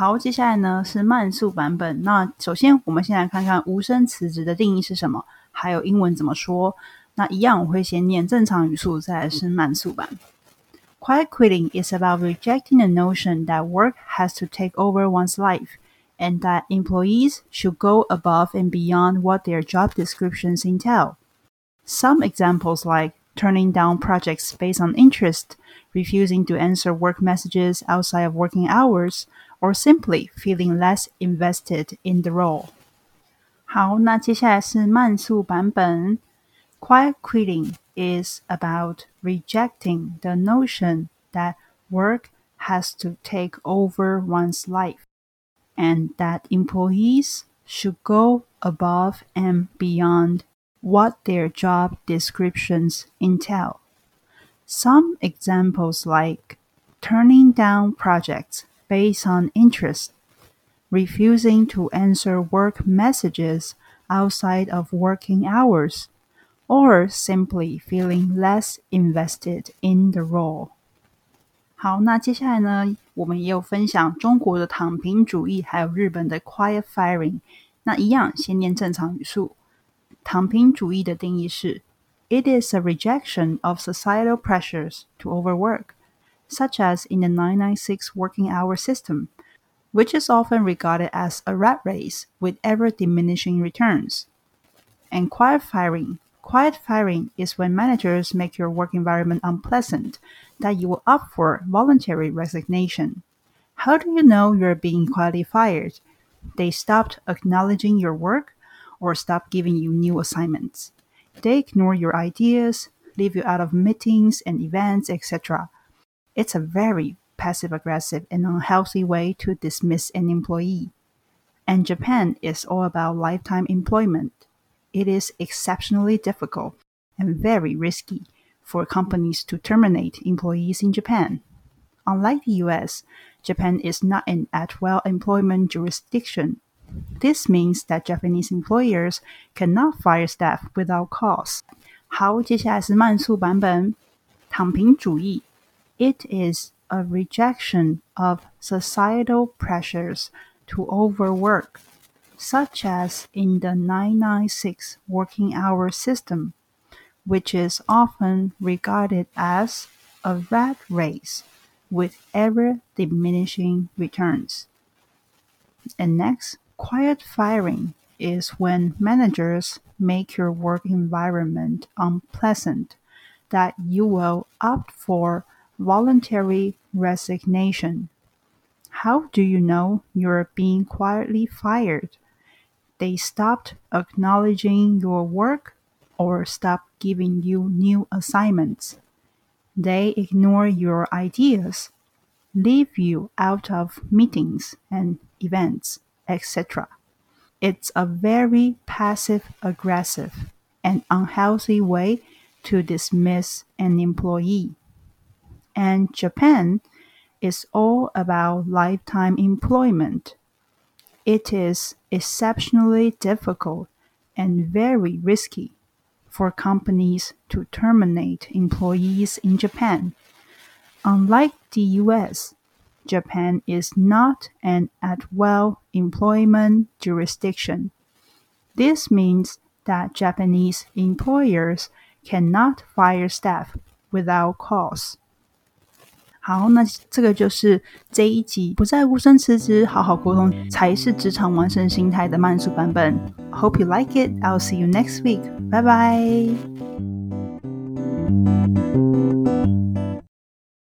好，接下来呢是慢速版本。那首先我们先来看看无声辞职的定义是什么，还有英文怎么说。那一样我会先念正常语速，再来是慢速版。Quiet quitting is about rejecting the notion that work has to take over one's life and that employees should go above and beyond what their job descriptions entail. Some examples like turning down projects based on interest, refusing to answer work messages outside of working hours, or simply feeling less invested in the role. 好，那接下来是慢速版本。Quiet quitting is about rejecting the notion that work has to take over one's life and that employees should go above and beyond what their job descriptions entail. Some examples like turning down projects based on interest, refusing to answer work messages outside of working hours, or simply feeling less invested in the role. 好，那接下来呢，我们也有分享中国的躺平主义，还有日本的 quiet firing。那一样，先念正常语速。躺平主义的定义是：It is a rejection of societal pressures to overwork, such as in the 996 working hour system, which is often regarded as a rat race with ever diminishing returns. And quiet firing Quiet firing is when managers make your work environment unpleasant that you will opt for voluntary resignation. How do you know you're being quietly fired? They stopped acknowledging your work or stopped giving you new assignments. They ignore your ideas, leave you out of meetings and events, etc. It's a very passive aggressive and unhealthy way to dismiss an employee. And Japan is all about lifetime employment it is exceptionally difficult and very risky for companies to terminate employees in Japan. Unlike the US, Japan is not an at will employment jurisdiction. This means that Japanese employers cannot fire staff without cause. 好，接下来是慢速版本。躺平主义 ，It is a rejection of societal pressures to overwork such as in the 996 working hour system, which is often regarded as a rat race with ever diminishing returns. And next, quiet firing is when managers make your work environment unpleasant that you will opt for voluntary resignation. How do you know you're being quietly fired? they stopped acknowledging your work or stopped giving you new assignments. They ignore your ideas, leave you out of meetings and events, etc. It's a very passive aggressive and unhealthy way to dismiss an employee. And Japan is all about lifetime employment it is exceptionally difficult and very risky for companies to terminate employees in Japan. Unlike the US, Japan is not an at will employment jurisdiction. This means that Japanese employers cannot fire staff without cause. 好，那这个就是这一集不再无声辞职，好好沟通才是职场完胜心态的慢速版本。Hope you like it. I'll see you next week. Bye bye.